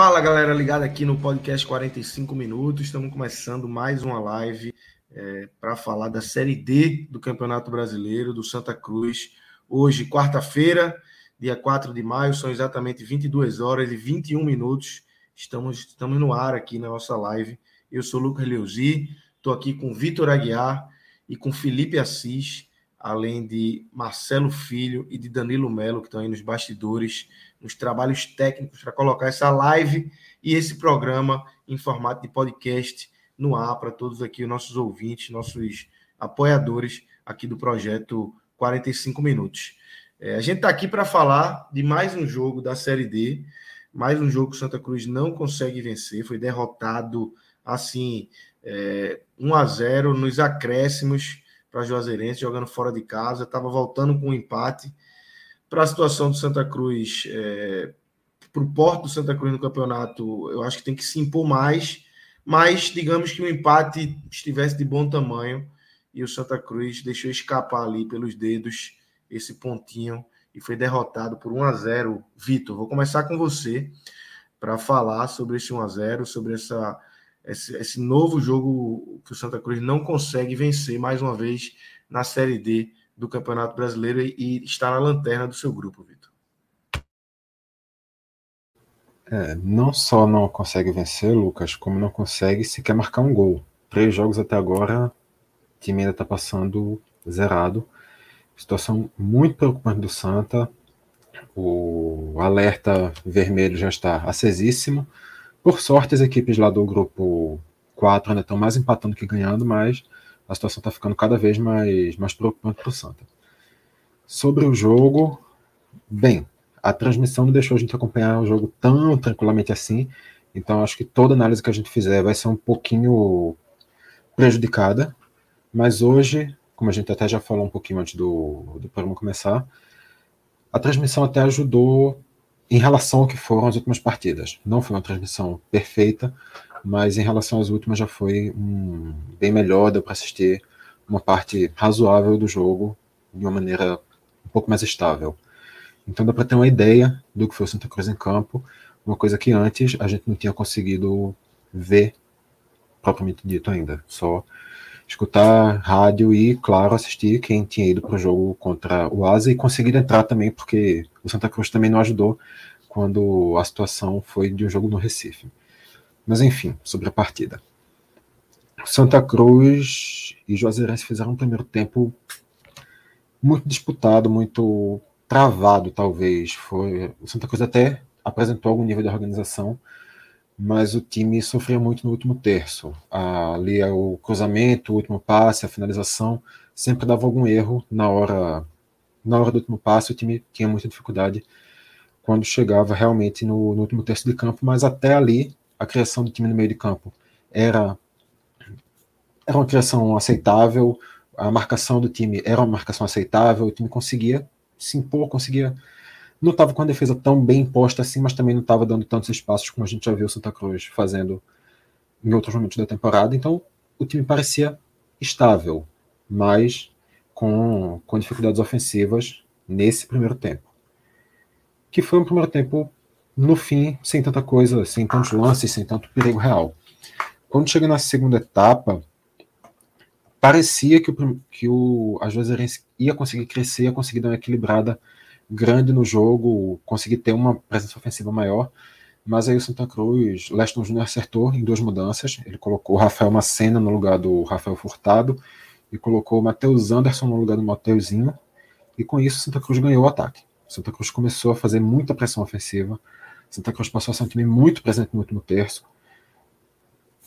Fala galera, ligada aqui no podcast 45 minutos. Estamos começando mais uma live é, para falar da Série D do Campeonato Brasileiro do Santa Cruz. Hoje, quarta-feira, dia 4 de maio, são exatamente 22 horas e 21 minutos. Estamos, estamos no ar aqui na nossa live. Eu sou Lucas Leuzi, estou aqui com Vitor Aguiar e com Felipe Assis, além de Marcelo Filho e de Danilo Melo, que estão aí nos bastidores nos trabalhos técnicos para colocar essa live e esse programa em formato de podcast no ar para todos aqui, os nossos ouvintes, nossos apoiadores aqui do projeto 45 Minutos. É, a gente está aqui para falar de mais um jogo da Série D, mais um jogo que o Santa Cruz não consegue vencer, foi derrotado assim, é, 1 a 0 nos acréscimos para Juazeirense, jogando fora de casa, estava voltando com um empate para a situação do Santa Cruz, é, para o porto do Santa Cruz no campeonato, eu acho que tem que se impor mais, mas digamos que o empate estivesse de bom tamanho e o Santa Cruz deixou escapar ali pelos dedos esse pontinho e foi derrotado por 1 a 0. Vitor, vou começar com você para falar sobre esse 1 a 0, sobre essa esse, esse novo jogo que o Santa Cruz não consegue vencer mais uma vez na Série D do Campeonato Brasileiro e está na lanterna do seu grupo, Vitor. É, não só não consegue vencer, Lucas, como não consegue sequer marcar um gol. Três jogos até agora, o time ainda está passando zerado. Situação muito preocupante do Santa. O alerta vermelho já está acesíssimo. Por sorte, as equipes lá do grupo 4 ainda estão mais empatando que ganhando, mas a situação está ficando cada vez mais, mais preocupante para o Santa. Sobre o jogo, bem, a transmissão não deixou a gente acompanhar o jogo tão tranquilamente assim, então acho que toda análise que a gente fizer vai ser um pouquinho prejudicada, mas hoje, como a gente até já falou um pouquinho antes do, do programa começar, a transmissão até ajudou em relação ao que foram as últimas partidas. Não foi uma transmissão perfeita, mas em relação às últimas já foi um, bem melhor, deu para assistir uma parte razoável do jogo de uma maneira um pouco mais estável. Então dá para ter uma ideia do que foi o Santa Cruz em campo, uma coisa que antes a gente não tinha conseguido ver propriamente dito ainda, só escutar rádio e, claro, assistir quem tinha ido para o jogo contra o Asa e conseguir entrar também, porque o Santa Cruz também não ajudou quando a situação foi de um jogo no Recife. Mas enfim, sobre a partida. Santa Cruz e Juazeirense fizeram um primeiro tempo muito disputado, muito travado, talvez. Foi o Santa Cruz até apresentou algum nível de organização, mas o time sofria muito no último terço. Ali é o cruzamento, o último passe, a finalização, sempre dava algum erro na hora na hora do último passe. O time tinha muita dificuldade quando chegava realmente no, no último terço de campo, mas até ali a criação do time no meio de campo era, era uma criação aceitável, a marcação do time era uma marcação aceitável, o time conseguia se impor, conseguia. Não estava com a defesa tão bem imposta assim, mas também não estava dando tantos espaços como a gente já viu o Santa Cruz fazendo em outros momentos da temporada. Então o time parecia estável, mas com, com dificuldades ofensivas nesse primeiro tempo. Que foi um primeiro tempo no fim, sem tanta coisa, sem tantos lances, sem tanto perigo real. Quando chega na segunda etapa, parecia que o, que o a Juazeirense ia conseguir crescer, ia conseguir dar uma equilibrada grande no jogo, conseguir ter uma presença ofensiva maior, mas aí o Santa Cruz, Leston Júnior acertou em duas mudanças, ele colocou o Rafael Macena no lugar do Rafael Furtado e colocou o Matheus Anderson no lugar do Mateuzinho, E com isso, Santa Cruz ganhou o ataque. Santa Cruz começou a fazer muita pressão ofensiva. Santa Cruz passou a ser um time muito presente no último terço.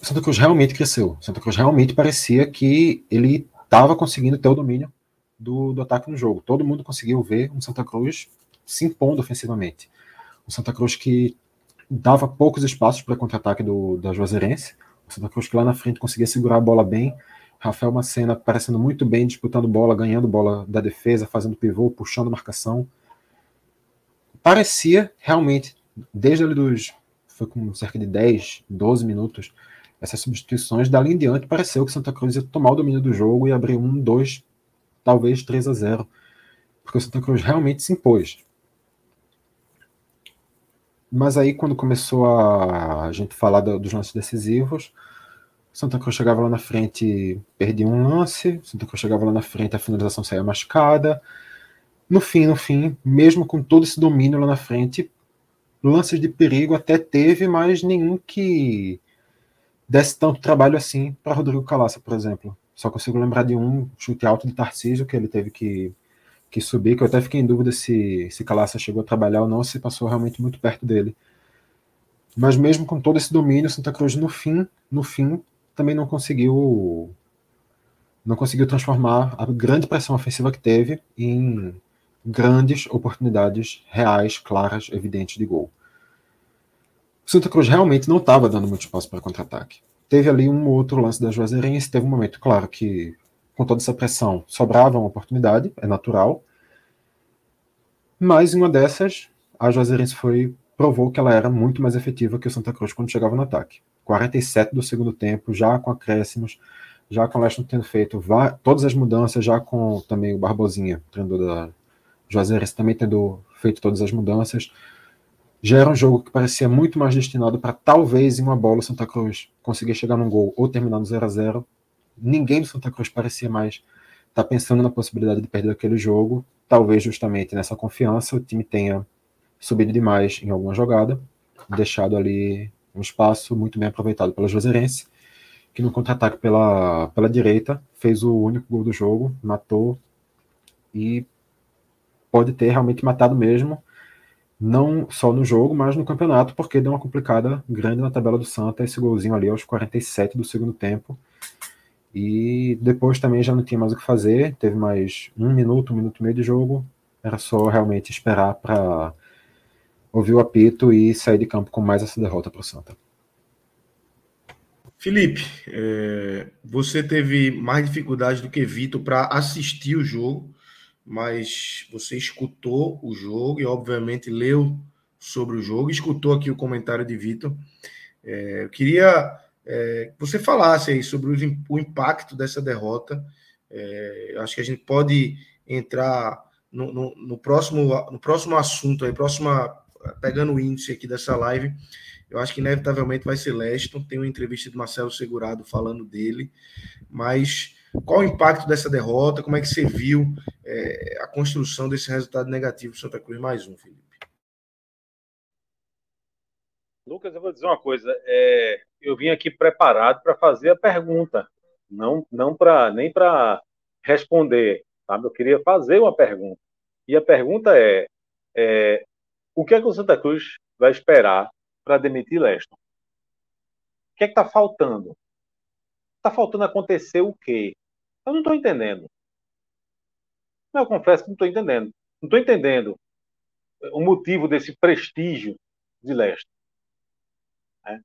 Santa Cruz realmente cresceu. Santa Cruz realmente parecia que ele estava conseguindo ter o domínio do, do, ataque no jogo. Todo mundo conseguiu ver um Santa Cruz se impondo ofensivamente. Um Santa Cruz que dava poucos espaços para contra-ataque da Juazeirense. O Santa Cruz que lá na frente conseguia segurar a bola bem. Rafael Macena parecendo muito bem, disputando bola, ganhando bola da defesa, fazendo pivô, puxando marcação. Parecia realmente, desde ali dos. Foi com cerca de 10, 12 minutos, essas substituições, dali em diante, pareceu que Santa Cruz ia tomar o domínio do jogo e abrir um, dois, talvez 3 a 0 porque o Santa Cruz realmente se impôs. Mas aí, quando começou a, a gente falar do, dos lances decisivos, Santa Cruz chegava lá na frente, perdia um lance, Santa Cruz chegava lá na frente, a finalização saía machucada. No fim, no fim, mesmo com todo esse domínio lá na frente, lances de perigo até teve, mas nenhum que desse tanto trabalho assim para Rodrigo Calaça, por exemplo. Só consigo lembrar de um chute alto de Tarcísio que ele teve que, que subir, que eu até fiquei em dúvida se, se Calaça chegou a trabalhar ou não, se passou realmente muito perto dele. Mas mesmo com todo esse domínio, Santa Cruz no fim, no fim, também não conseguiu não conseguiu transformar a grande pressão ofensiva que teve em grandes oportunidades reais, claras, evidentes de gol. Santa Cruz realmente não estava dando muito espaço para contra-ataque. Teve ali um outro lance da Juazeirense, teve um momento, claro, que com toda essa pressão sobrava uma oportunidade, é natural. Mas em uma dessas, a Juazeirense foi provou que ela era muito mais efetiva que o Santa Cruz quando chegava no ataque. 47 do segundo tempo, já com acréscimos, já com o Leston tendo feito todas as mudanças, já com também o Barbosinha, treinador da Juazeirense, também tendo feito todas as mudanças já era um jogo que parecia muito mais destinado para talvez em uma bola o Santa Cruz conseguir chegar num gol ou terminar no 0 a 0 Ninguém do Santa Cruz parecia mais estar tá pensando na possibilidade de perder aquele jogo. Talvez justamente nessa confiança o time tenha subido demais em alguma jogada, deixado ali um espaço muito bem aproveitado pela Juazeirense, que no contra-ataque pela, pela direita fez o único gol do jogo, matou e pode ter realmente matado mesmo não só no jogo, mas no campeonato, porque deu uma complicada grande na tabela do Santa, esse golzinho ali aos 47 do segundo tempo. E depois também já não tinha mais o que fazer, teve mais um minuto, um minuto e meio de jogo, era só realmente esperar para ouvir o apito e sair de campo com mais essa derrota para o Santa. Felipe, é, você teve mais dificuldade do que Vitor para assistir o jogo mas você escutou o jogo e, obviamente, leu sobre o jogo, escutou aqui o comentário de Vitor. É, eu queria é, que você falasse aí sobre o, impacto dessa derrota. É, acho que a gente pode entrar no, no, no, próximo, no próximo assunto, aí, próxima, pegando o índice aqui dessa live. Eu acho que inevitavelmente vai ser Leston. Tem uma entrevista de Marcelo Segurado falando dele, mas qual o impacto dessa derrota? Como é que você viu é, a construção desse resultado negativo do Santa Cruz? Mais um, Felipe. Lucas, eu vou dizer uma coisa. É, eu vim aqui preparado para fazer a pergunta, não, não para nem para responder. Sabe? Eu queria fazer uma pergunta. E a pergunta é, é o que é que o Santa Cruz vai esperar para demitir Leston? O que é que está faltando? Está faltando acontecer o quê? Eu não estou entendendo. Eu confesso que não estou entendendo. Não estou entendendo o motivo desse prestígio de Leste. É,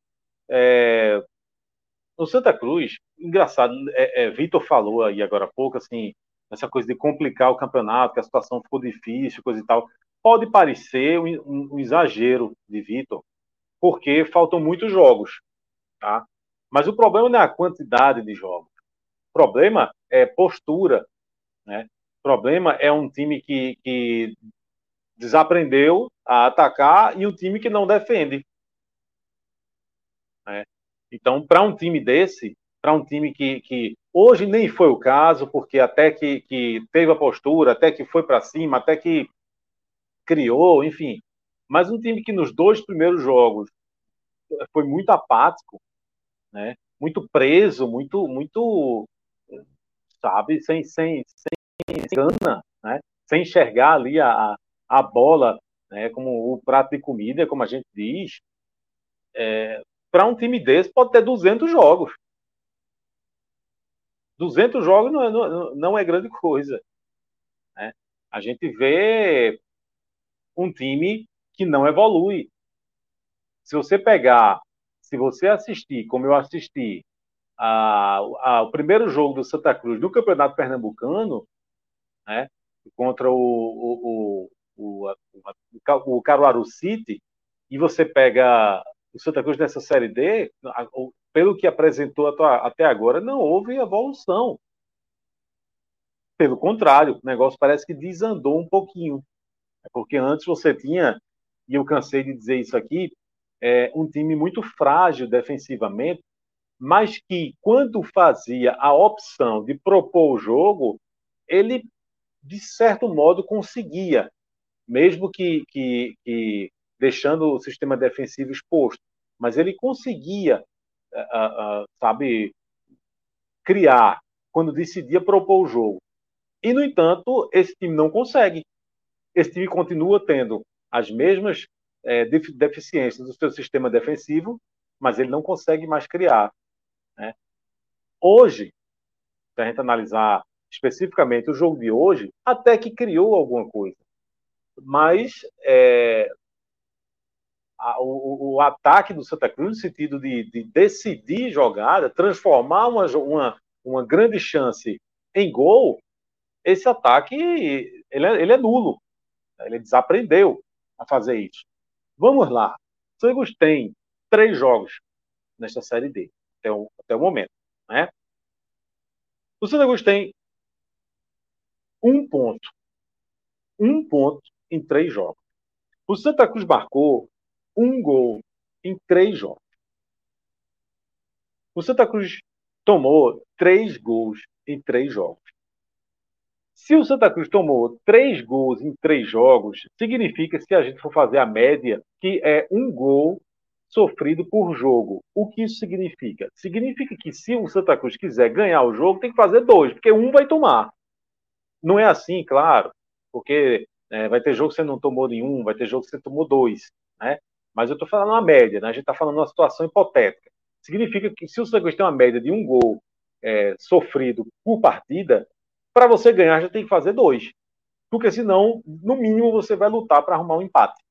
é, no Santa Cruz, engraçado, é, é, Vitor falou aí agora há pouco, assim, essa coisa de complicar o campeonato, que a situação ficou difícil, coisa e tal. Pode parecer um, um, um exagero de Vitor, porque faltam muitos jogos, tá? Mas o problema não é a quantidade de jogos problema é postura, né? O problema é um time que, que desaprendeu a atacar e um time que não defende. Né? Então, para um time desse, para um time que, que hoje nem foi o caso, porque até que, que teve a postura, até que foi para cima, até que criou, enfim. Mas um time que nos dois primeiros jogos foi muito apático, né? muito preso, muito, muito sabe? Sem, sem, sem, sem gana, né? sem enxergar ali a, a bola né, como o prato de comida, como a gente diz, é, para um time desse pode ter 200 jogos. 200 jogos não é, não, não é grande coisa. Né? A gente vê um time que não evolui. Se você pegar, se você assistir, como eu assisti, a, a, o primeiro jogo do Santa Cruz do Campeonato Pernambucano, né, contra o, o, o, o, o Caruaru City, e você pega o Santa Cruz nessa Série D, pelo que apresentou até agora, não houve evolução. Pelo contrário, o negócio parece que desandou um pouquinho. É porque antes você tinha, e eu cansei de dizer isso aqui, é, um time muito frágil defensivamente, mas que, quando fazia a opção de propor o jogo, ele, de certo modo, conseguia, mesmo que, que, que deixando o sistema defensivo exposto. Mas ele conseguia, uh, uh, sabe, criar quando decidia propor o jogo. E, no entanto, esse time não consegue. Esse time continua tendo as mesmas é, deficiências do seu sistema defensivo, mas ele não consegue mais criar. Né? Hoje, se a gente analisar especificamente o jogo de hoje, até que criou alguma coisa. Mas é, a, o, o, ataque do Santa Cruz, no sentido de, de decidir jogada, transformar uma, uma, uma grande chance em gol, esse ataque ele é, ele é nulo. Ele desaprendeu a fazer isso. Vamos lá. O Santos tem três jogos nesta Série D, até o, até o momento. Né? O Santa Cruz tem um ponto. Um ponto em três jogos. O Santa Cruz marcou um gol em três jogos. O Santa Cruz tomou três gols em três jogos. Se o Santa Cruz tomou três gols em três jogos, significa, se a gente for fazer a média, que é um gol sofrido por jogo. O que isso significa? Significa que se o Santa Cruz quiser ganhar o jogo, tem que fazer dois, porque um vai tomar. Não é assim, claro, porque é, vai ter jogo que você não tomou nenhum, vai ter jogo que você tomou dois, né? Mas eu estou falando uma média, né? A gente está falando uma situação hipotética. Significa que se o Santa Cruz tem uma média de um gol é, sofrido por partida, para você ganhar, já tem que fazer dois. Porque senão, no mínimo, você vai lutar para arrumar um empate.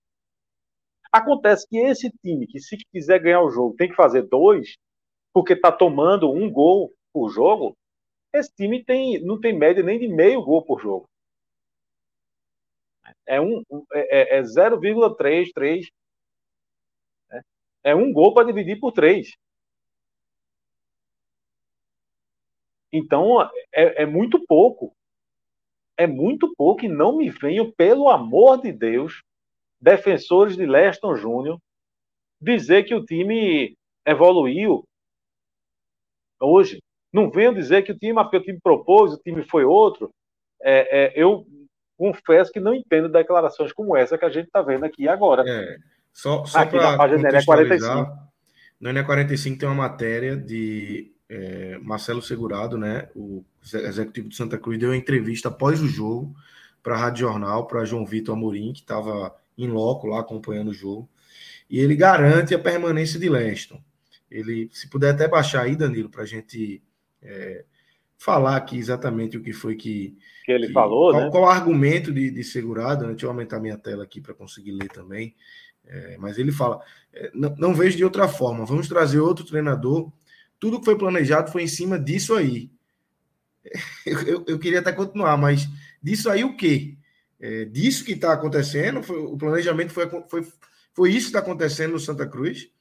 Acontece que esse time, que se quiser ganhar o jogo, tem que fazer dois, porque está tomando um gol por jogo, esse time tem, não tem média nem de meio gol por jogo. É, um, é, é 0,33. É, é um gol para dividir por três. Então, é, é muito pouco. É muito pouco e não me venham, pelo amor de Deus, defensores de Leston Júnior, dizer que o time evoluiu hoje. Não venham dizer que o time, porque o time propôs, o time foi outro. É, é, eu confesso que não entendo declarações como essa que a gente está vendo aqui agora. É, só só aqui na página da 45. No NE45 tem uma matéria de é, Marcelo Segurado, né, o executivo do Santa Cruz, deu uma entrevista após o jogo para a Rádio Jornal, para João Vitor Amorim, que estava em loco lá acompanhando o jogo, e ele garante a permanência de Leston. Ele, se puder até baixar aí, Danilo, para a gente é, falar aqui exatamente o que foi que, que ele que, falou, qual, né? Qual o argumento de, de segurado, deixa eu aumentar minha tela aqui para conseguir ler também. É, mas ele fala: é, não, não vejo de outra forma, vamos trazer outro treinador tudo que foi planejado foi em cima disso aí. Eu, eu, eu queria até continuar, mas disso aí o quê? É, disso que está acontecendo, foi, o planejamento foi, foi, foi isso que está acontecendo no Santa Cruz.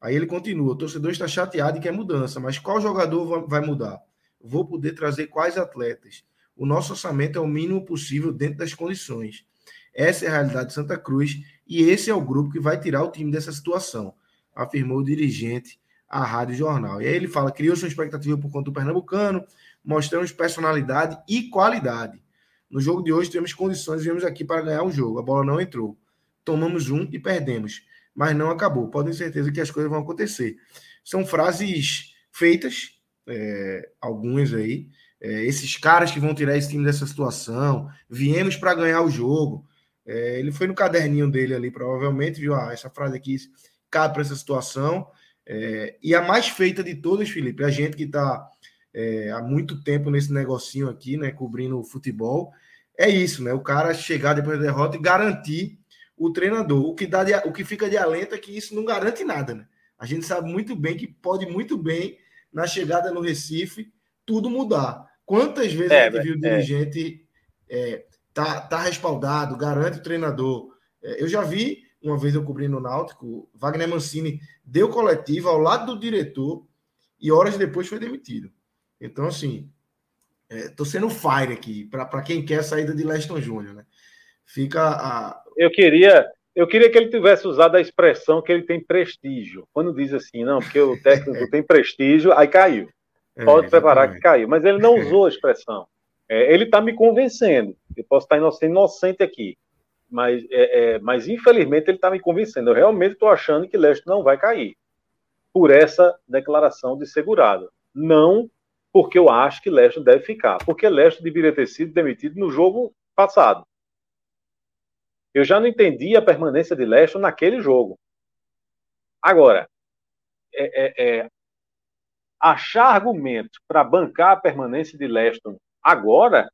Aí ele continua: o torcedor está chateado e quer mudança, mas qual jogador vai mudar? Vou poder trazer quais atletas? O nosso orçamento é o mínimo possível dentro das condições. Essa é a realidade de Santa Cruz e esse é o grupo que vai tirar o time dessa situação, afirmou o dirigente a Rádio Jornal. E aí ele fala: criou sua expectativa por conta do Pernambucano, mostramos personalidade e qualidade. No jogo de hoje temos condições, viemos aqui para ganhar o jogo. A bola não entrou. Tomamos um e perdemos. Mas não acabou. Podem ter certeza que as coisas vão acontecer. São frases feitas, é, algumas aí, é, esses caras que vão tirar esse time dessa situação, viemos para ganhar o jogo. É, ele foi no caderninho dele ali, provavelmente, viu? Ah, essa frase aqui cabe para essa situação. É, e a mais feita de todas, Felipe, a gente que está é, há muito tempo nesse negocinho aqui, né, cobrindo o futebol, é isso, né? O cara chegar depois da derrota e garantir o treinador. O que, dá de, o que fica de alento é que isso não garante nada, né? A gente sabe muito bem que pode muito bem, na chegada no Recife, tudo mudar. Quantas vezes é, a gente viu o é. dirigente é, tá, tá respaldado, garante o treinador. É, eu já vi, uma vez eu cobri no Náutico, Wagner Mancini deu coletiva ao lado do diretor e horas depois foi demitido. Então, assim, Estou é, sendo fire aqui, para quem quer a saída de Leston Júnior, né? Fica a. Eu queria, eu queria que ele tivesse usado a expressão que ele tem prestígio. Quando diz assim, não, porque o técnico tem prestígio, aí caiu. É, Pode é, preparar que caiu. Mas ele não usou a expressão. É, ele está me convencendo. Eu posso estar inocente aqui. Mas, é, é, mas infelizmente ele está me convencendo. Eu realmente estou achando que Leston não vai cair. Por essa declaração de segurado. Não porque eu acho que Leste deve ficar. Porque Leste deveria ter sido demitido no jogo passado. Eu já não entendi a permanência de Leste naquele jogo. Agora, é, é, é, achar argumentos para bancar a permanência de Leston agora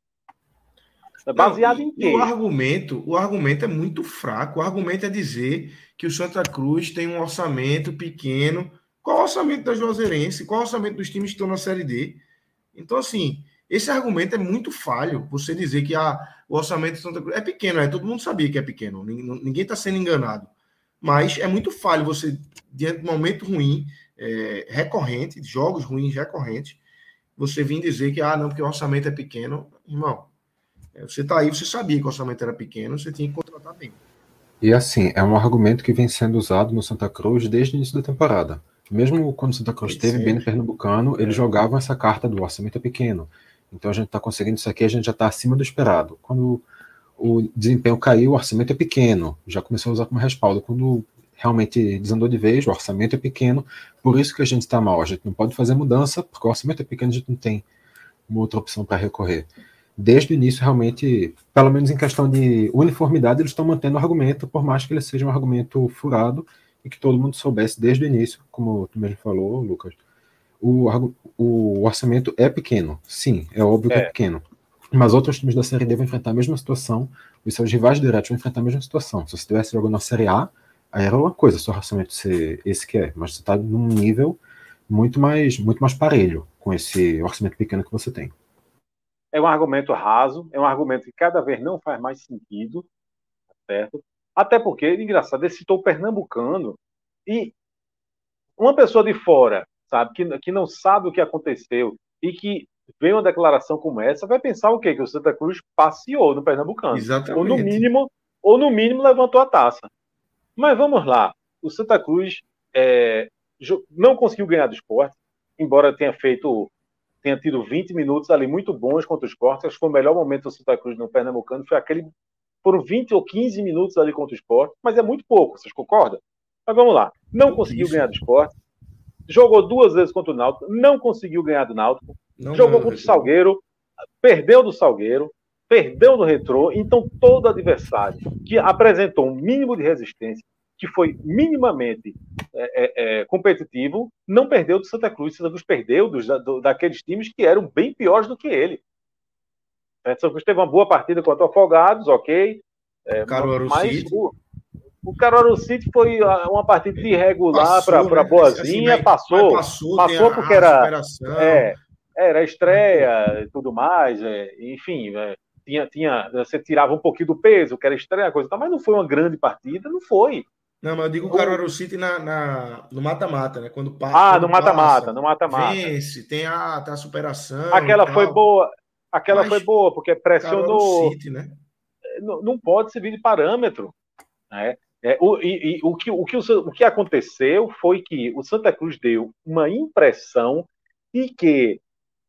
é baseado não, em quê? O argumento, o argumento é muito fraco. O argumento é dizer que o Santa Cruz tem um orçamento pequeno. Qual o orçamento da Juazeirense? Qual o orçamento dos times que estão na Série D? Então, assim, esse argumento é muito falho. Você dizer que ah, o orçamento de Santa Cruz é pequeno, é, todo mundo sabia que é pequeno, ninguém está sendo enganado. Mas é muito falho você, diante de um momento ruim, é, recorrente, jogos ruins recorrentes, você vir dizer que, ah, não, porque o orçamento é pequeno. Irmão, é, você está aí, você sabia que o orçamento era pequeno, você tinha que contratar bem. E assim, é um argumento que vem sendo usado no Santa Cruz desde o início da temporada. Mesmo quando o Santa Cruz esteve bem no Pernambucano, eles é. jogavam essa carta do orçamento é pequeno. Então a gente está conseguindo isso aqui, a gente já está acima do esperado. Quando o desempenho caiu, o orçamento é pequeno. Já começou a usar como respaldo. Quando realmente desandou de vez, o orçamento é pequeno, por isso que a gente está mal. A gente não pode fazer mudança, porque o orçamento é pequeno, a gente não tem uma outra opção para recorrer. Desde o início, realmente, pelo menos em questão de uniformidade, eles estão mantendo o argumento, por mais que ele seja um argumento furado e que todo mundo soubesse desde o início, como tu mesmo falou, Lucas. O, o orçamento é pequeno, sim, é óbvio é. que é pequeno. Mas outros times da Série D vão enfrentar a mesma situação, os seus rivais diretos vão enfrentar a mesma situação. Se você estivesse jogando na Série A, aí era uma coisa, seu orçamento ser esse que é, mas você está num nível muito mais, muito mais parelho com esse orçamento pequeno que você tem. É um argumento raso, é um argumento que cada vez não faz mais sentido, tá certo? Até porque, engraçado, ele citou o pernambucano e uma pessoa de fora, sabe, que, que não sabe o que aconteceu e que vê uma declaração como essa, vai pensar o quê? Que o Santa Cruz passeou no pernambucano. Exatamente. Ou no mínimo, ou no mínimo levantou a taça. Mas vamos lá. O Santa Cruz é, não conseguiu ganhar do esporte, embora tenha feito tenha tido 20 minutos ali muito bons contra o esporte. Acho que foi o melhor momento do Santa Cruz no Pernambucano, foi aquele foram 20 ou 15 minutos ali contra o esporte, mas é muito pouco, vocês concordam? Mas vamos lá. Não conseguiu ganhar do esporte. Jogou duas vezes contra o Náutico, não conseguiu ganhar do Náutico. Não jogou contra o Salgueiro, perdeu do Salgueiro, perdeu do Retrô. Então, todo adversário que apresentou um mínimo de resistência, que foi minimamente é, é, é competitivo, não perdeu do Santa Cruz. Santa Cruz perdeu dos, do, daqueles times que eram bem piores do que ele. O Santa Cruz teve uma boa partida contra o Afogados, ok. É, Caruaru mas City. O, o Caruaru City foi uma partida irregular para né? boazinha, assim, passou. Passou, passou porque era, é, era estreia e tudo mais, é, enfim, é, tinha, tinha, você tirava um pouquinho do peso, que era estreia, coisa tal, mas não foi uma grande partida, não foi. Não, mas eu digo o Caruaru City na, na no mata-mata, né? Quando passa. Ah, no mata-mata, no mata-mata. Vence, tem a, tem a superação. Aquela foi boa. Aquela Mas, foi boa, porque pressionou. City, né? não, não, pode servir de parâmetro. Né? É, o, e, e, o, que, o, que, o, que aconteceu foi que o Santa Cruz deu uma impressão de que,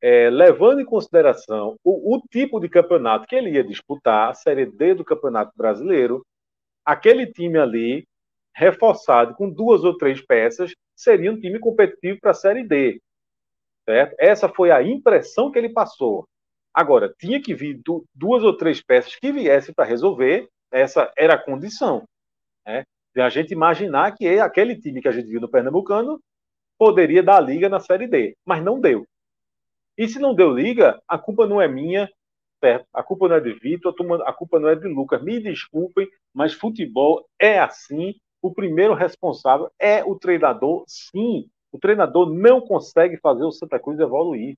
é, levando em consideração o, o, tipo de campeonato que ele ia disputar, a Série D do Campeonato Brasileiro, aquele time ali, reforçado com duas ou três peças, seria um time competitivo para a Série D. Certo? Essa foi a impressão que ele passou. Agora, tinha que vir duas ou três peças que viessem para resolver, essa era a condição. Né? De a gente imaginar que aquele time que a gente viu no Pernambucano poderia dar liga na Série D, mas não deu. E se não deu liga, a culpa não é minha? A culpa não é de Vitor, a culpa não é de Lucas. Me desculpem, mas futebol é assim. O primeiro responsável é o treinador, sim. O treinador não consegue fazer o Santa Cruz evoluir.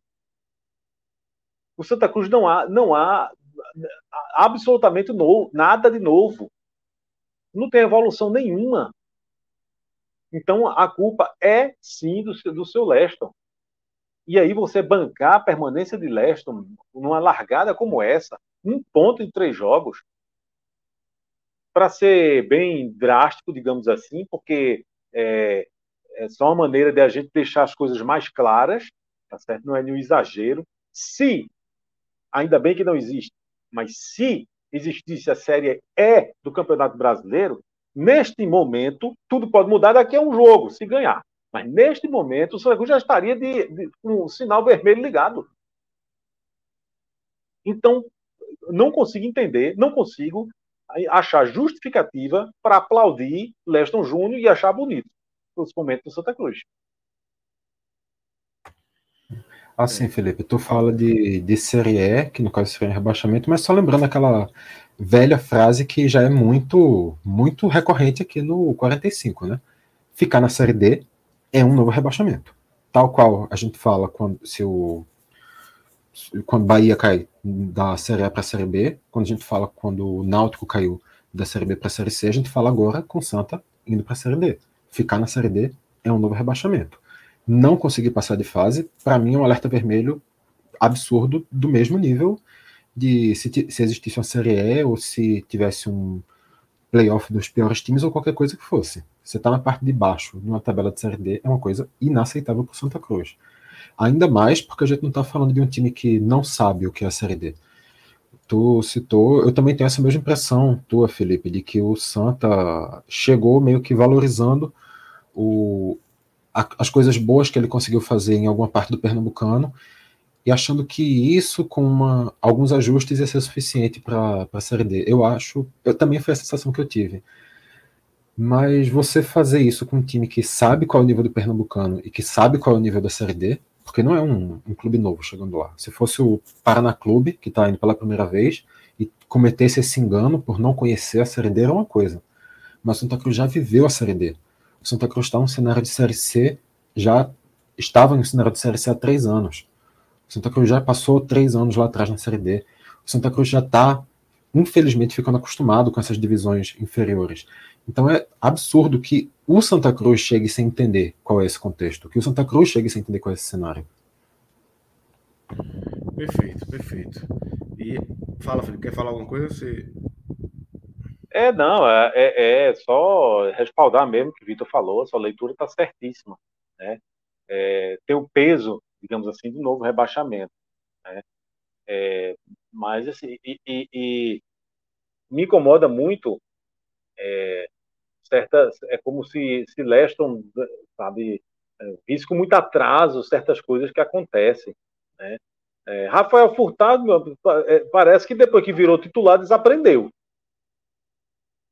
O Santa Cruz não há, não há absolutamente novo, nada de novo. Não tem evolução nenhuma. Então a culpa é sim do, do seu Leston. E aí você bancar a permanência de Leston numa largada como essa, um ponto em três jogos, para ser bem drástico, digamos assim, porque é, é, só uma maneira de a gente deixar as coisas mais claras, tá certo? Não é nenhum exagero. Se, ainda bem que não existe, mas se existisse a Série E do Campeonato Brasileiro, neste momento, tudo pode mudar daqui a um jogo, se ganhar. Mas neste momento, o Santa já estaria de, de, com o sinal vermelho ligado. Então, não consigo entender, não consigo achar justificativa para aplaudir Leston Júnior e achar bonito os momentos do Santa Cruz. Assim, Felipe, tu fala de, de Série E, que no caso seria um rebaixamento, mas só lembrando aquela velha frase que já é muito, muito recorrente aqui no 45, né? Ficar na Série D é um novo rebaixamento. Tal qual a gente fala quando se o quando Bahia cai da Série A para a Série B, quando a gente fala quando o Náutico caiu da Série B para a Série C, a gente fala agora com Santa indo para a Série D. Ficar na Série D é um novo rebaixamento. Não conseguir passar de fase, para mim é um alerta vermelho absurdo do mesmo nível de se, se existisse uma Série E ou se tivesse um playoff dos piores times ou qualquer coisa que fosse. Você está na parte de baixo, numa tabela de Série D, é uma coisa inaceitável para Santa Cruz. Ainda mais porque a gente não está falando de um time que não sabe o que é a Série D. Tu citou, eu também tenho essa mesma impressão tua, Felipe, de que o Santa chegou meio que valorizando o, a, as coisas boas que ele conseguiu fazer em alguma parte do Pernambucano e achando que isso, com uma, alguns ajustes, ia ser suficiente para a Série D. Eu acho, eu também foi a sensação que eu tive. Mas você fazer isso com um time que sabe qual é o nível do Pernambucano e que sabe qual é o nível da Série D, porque não é um, um clube novo chegando lá. Se fosse o Paraná Clube, que está indo pela primeira vez, e cometesse esse engano por não conhecer a Série D, era uma coisa. Mas o Santa Cruz já viveu a Série D. O Santa Cruz está no cenário de Série C, já estava no cenário de Série C há três anos. O Santa Cruz já passou três anos lá atrás na Série D. O Santa Cruz já está, infelizmente, ficando acostumado com essas divisões inferiores. Então é absurdo que o Santa Cruz chegue sem entender qual é esse contexto, que o Santa Cruz chegue sem entender qual é esse cenário. Perfeito, perfeito. E fala, Felipe, quer falar alguma coisa? Você... É, não, é, é, é só respaldar mesmo o que o Vitor falou, a sua leitura está certíssima. Né? É, tem o peso digamos assim, de novo rebaixamento. Né? É, mas, assim, e, e, e, me incomoda muito é, certas, é como se, se Leston, sabe, é, visse com muito atraso certas coisas que acontecem, né? É, Rafael Furtado, é, parece que depois que virou titular, desaprendeu.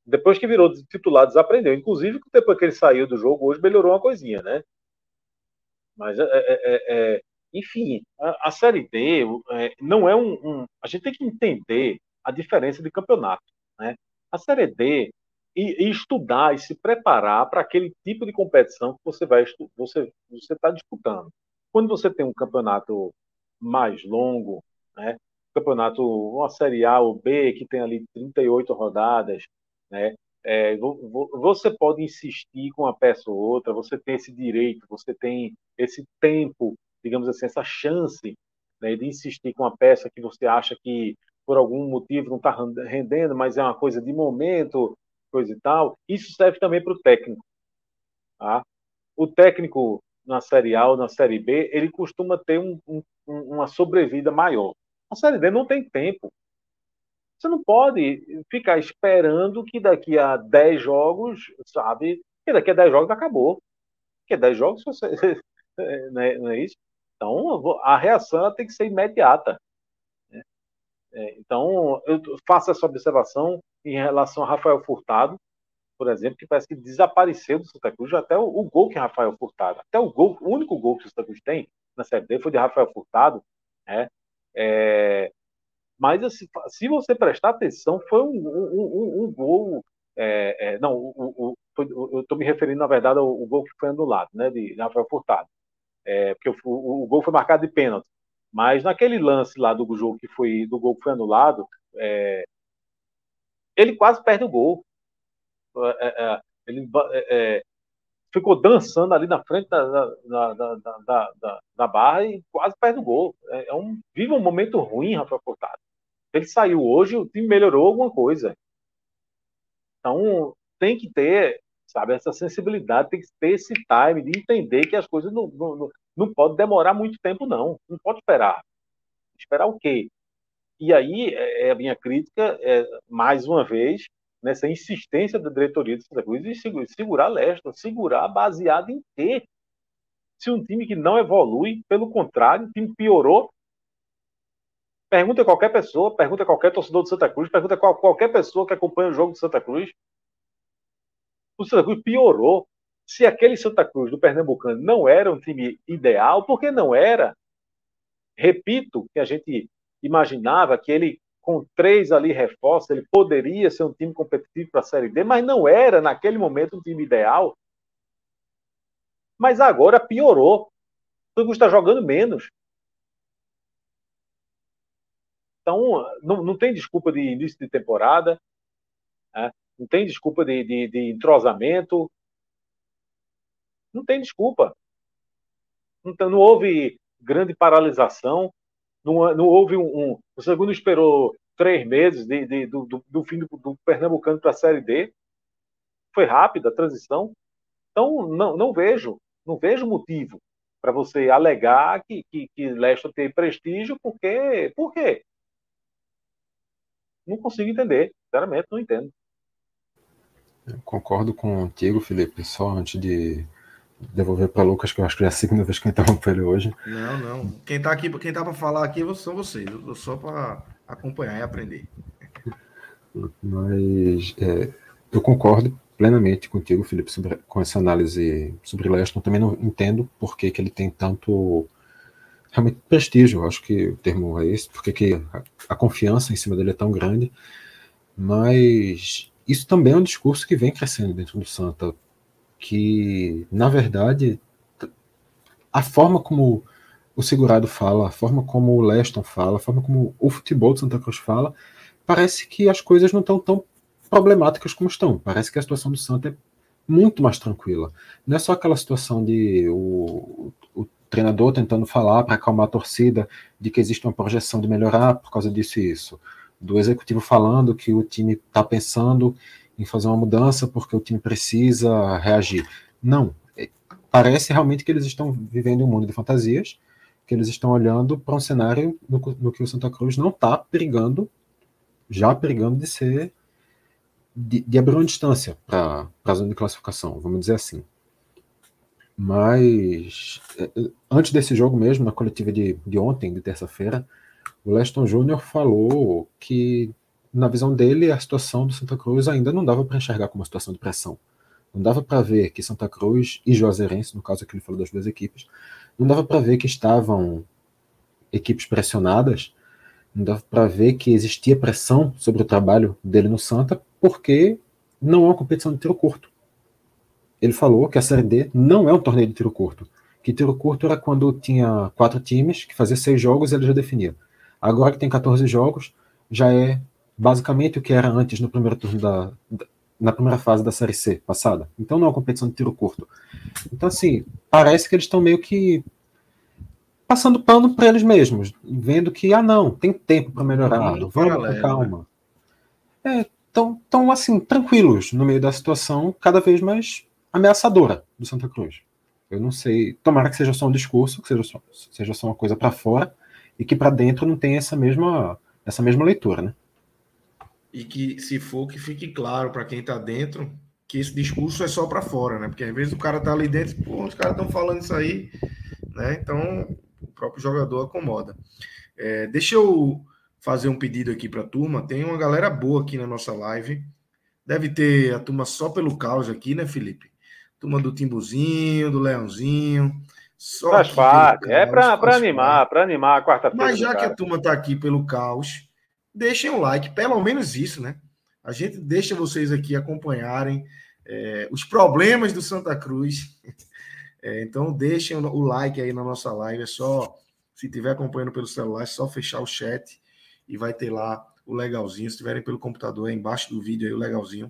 Depois que virou titular, desaprendeu. Inclusive, depois que ele saiu do jogo, hoje melhorou uma coisinha, né? Mas, é, é, é, enfim, a, a, Série D é, não é um, um, A gente tem que entender a diferença de campeonato. Né? A Série D e, e estudar e se preparar para aquele tipo de competição que você vai você você está disputando. Quando você tem um campeonato mais longo, né? campeonato, uma Série A ou B, que tem ali 38 rodadas, né? É, você pode insistir com uma peça ou outra, você tem esse direito, você tem esse tempo, digamos assim, essa chance né, de insistir com uma peça que você acha que por algum motivo não está rendendo, mas é uma coisa de momento, coisa e tal. Isso serve também para o técnico. Tá? O técnico na Série A ou na Série B, ele costuma ter um, um, uma sobrevida maior. A Série D não tem tempo. Você não pode ficar esperando que daqui a 10 jogos, sabe? Que daqui a 10 jogos acabou. Porque 10 jogos, você, não, é, não é isso? Então, a reação tem que ser imediata. Né? É, então, eu faço essa observação em relação a Rafael Furtado, por exemplo, que parece que desapareceu do Santa Cruz, até o, o gol que Rafael Furtado, até o gol, o único gol que o Santa Cruz tem na Série D foi de Rafael Furtado, né? É, mas assim, se você prestar atenção, foi um, um, um, um gol. É, é, não, o, o, foi, eu estou me referindo, na verdade, ao, ao, gol que foi anulado, né, de Rafael Furtado. É, porque o, o, gol foi marcado de pênalti. Mas naquele lance lá do jogo que foi do gol que foi anulado, é, ele quase perde o gol. É, ele ficou dançando ali na frente da, da, da, da, da barra e quase perde o gol. É, um, vive um momento ruim, Rafael Furtado ele saiu hoje, o time melhorou alguma coisa. Então, tem que ter, sabe, essa sensibilidade, tem que ter esse time de entender que as coisas não, não, não podem demorar muito tempo, não. Não pode esperar. Esperar o quê? E aí, é, é a minha crítica, é, mais uma vez, nessa insistência da diretoria do Santa Cruz de segurar Leste, segurar baseado em quê? Se um time que não evolui, pelo contrário, o time piorou, Pergunta a qualquer pessoa, pergunta a qualquer torcedor do Santa Cruz, pergunta a qualquer pessoa que acompanha o jogo do Santa Cruz. O Santa Cruz piorou. Se aquele Santa Cruz do Pernambucano não era um time ideal, porque não era? Repito que a gente imaginava que ele, com três ali reforços, ele poderia ser um time competitivo para a Série D, mas não era, naquele momento, um time ideal. Mas agora piorou. O Santa Cruz está jogando menos. Então, não, não tem desculpa de início de temporada, né? não tem desculpa de, de, de, entrosamento, não tem desculpa. Não houve grande paralisação, não, não houve um, um, O segundo esperou três meses de, de do, do, do, fim do, do Pernambucano para a Série D. Foi rápida a transição. Então, não, não vejo, não vejo motivo para você alegar que, que, que Leicester tem prestígio, porque. Por quê? Não consigo entender. Sinceramente, não entendo. Eu concordo contigo, Felipe. Só antes de devolver para Lucas, que eu acho que é a segunda vez que eu interrompo ele hoje. Não, não. Quem está aqui, quem tá para falar aqui são vocês. Eu só para acompanhar e aprender. Mas é, eu concordo plenamente contigo, Felipe, sobre, com essa análise sobre Leston. Também não entendo por que, que ele tem tanto realmente prestígio, acho que o termo é esse, porque que a, a, confiança em cima dele é tão grande, mas isso também é um discurso que vem crescendo dentro do Santa, que, na verdade, a forma como o segurado fala, a forma como o Leston fala, a forma como o futebol de Santa Cruz fala, parece que as coisas não estão tão problemáticas como estão. Parece que a situação do Santa é muito mais tranquila. Não é só aquela situação de o treinador tentando falar para acalmar a torcida de que existe uma projeção de melhorar por causa disso e isso. Do executivo falando que o time está pensando em fazer uma mudança porque o time precisa reagir. Não. É, parece realmente que eles estão vivendo um mundo de fantasias, que eles estão olhando para um cenário no, no, que o Santa Cruz não está perigando, já perigando de ser. de, de abrir uma distância para a zona de classificação, vamos dizer assim. Mas é, antes desse jogo mesmo, na coletiva de, de ontem, de terça-feira, o Leston Júnior falou que, na visão dele, a situação do Santa Cruz ainda não dava para enxergar como uma situação de pressão. Não dava para ver que Santa Cruz e Juazeirense, no caso que ele falou das duas equipes, não dava para ver que estavam equipes pressionadas, não dava para ver que existia pressão sobre o trabalho dele no Santa, porque não é uma competição de tiro curto ele falou que a Série D não é um torneio de tiro curto. Que tiro curto era quando tinha quatro times, que fazia seis jogos e ele já definia. Agora que tem 14 jogos, já é basicamente o que era antes no primeiro turno da, da na primeira fase da Série C passada. Então não é uma competição de tiro curto. Então, assim, parece que eles estão meio que passando pano para eles mesmos, vendo que, ah, não, tem tempo para melhorar, vamos com né? calma. É, tão, tão, assim, tranquilos no meio da situação, cada vez mais ameaçadora do Santa Cruz. Eu não sei, tomara que seja só um discurso, que seja só, seja só uma coisa para fora e que para dentro não tenha essa mesma essa mesma leitura, né? E que se for que fique claro para quem está dentro que esse discurso é só para fora, né? Porque às vezes o cara tá ali dentro, pô, os caras estão falando isso aí, né? Então, próprio jogador acomoda. É, deixa eu fazer um pedido aqui para a turma. Tem uma galera boa aqui na nossa live. Deve ter a turma só pelo caos aqui, né, Felipe? Turma do Timbuzinho, do Leãozinho. Só faz parte. É para animar, para animar a quarta-feira. Mas já que a turma está aqui pelo caos, deixem o like, pelo menos isso, né? A gente deixa vocês aqui acompanharem é, os problemas do Santa Cruz. É, então deixem o like aí na nossa live. É só, se estiver acompanhando pelo celular, é só fechar o chat e vai ter lá o legalzinho. Se estiverem pelo computador, é embaixo do vídeo aí o legalzinho.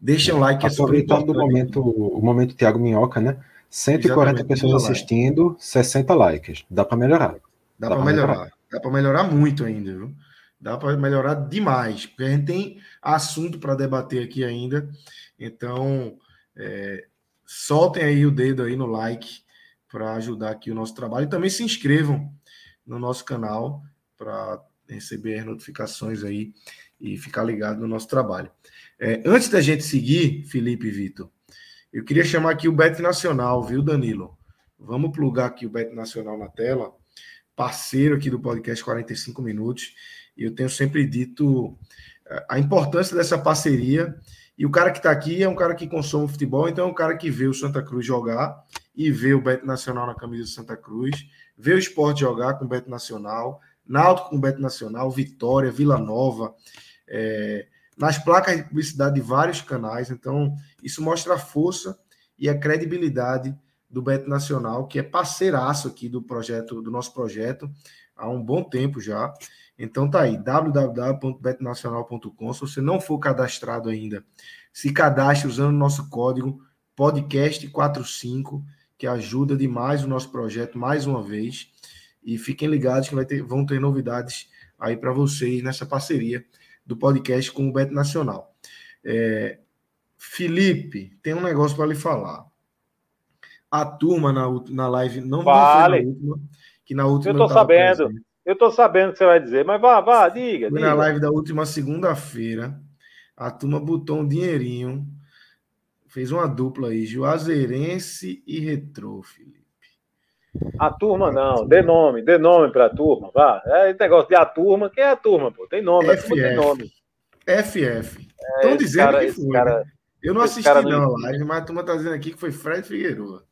Deixem o like. Aproveitando é o momento, o momento Thiago Minhoca, né? 140 Exatamente, pessoas assistindo, 60 likes. Dá para melhorar. Dá, Dá para melhorar. melhorar. Dá para melhorar muito ainda, viu? Dá para melhorar demais, porque a gente tem assunto para debater aqui ainda. Então, é, soltem aí o dedo aí no like para ajudar aqui o nosso trabalho. E também se inscrevam no nosso canal para receber as notificações aí e ficar ligado no nosso trabalho. É, antes da gente seguir, Felipe e Vitor, eu queria chamar aqui o Bet Nacional, viu, Danilo? Vamos plugar aqui o Bet Nacional na tela, parceiro aqui do podcast 45 Minutos. E eu tenho sempre dito é, a importância dessa parceria. E o cara que está aqui é um cara que consome futebol, então é um cara que vê o Santa Cruz jogar e vê o Bet Nacional na camisa do Santa Cruz, vê o esporte jogar com o Bet Nacional, Náutico com o Bet Nacional, Vitória, Vila Nova, é, nas placas de publicidade de vários canais. Então, isso mostra a força e a credibilidade do Beto Nacional, que é parceiraço aqui do projeto, do nosso projeto, há um bom tempo já. Então tá aí, www.betnacional.com. Se você não for cadastrado ainda, se cadastre usando o nosso código podcast45, que ajuda demais o nosso projeto mais uma vez. E fiquem ligados que vai ter, vão ter novidades aí para vocês nessa parceria do podcast com o Beto Nacional. É, Felipe, tem um negócio para lhe falar. A turma na, na live não vale. na última, que na última eu estou sabendo. Presente. Eu estou sabendo o que você vai dizer, mas vá, vá, diga. Foi diga. na live da última segunda-feira. A turma botou um dinheirinho, fez uma dupla aí, Juazeirense e Retrô, Felipe. A turma não, dê nome, dê nome para a turma, vá. É negócio de a turma, quem é a turma, pô? Tem nome, FF. tem nome. FF. Estão é, dizendo cara, que foi. Cara, né? Eu não assisti não, não live, mas a turma está dizendo aqui que foi Fred Figueiredo.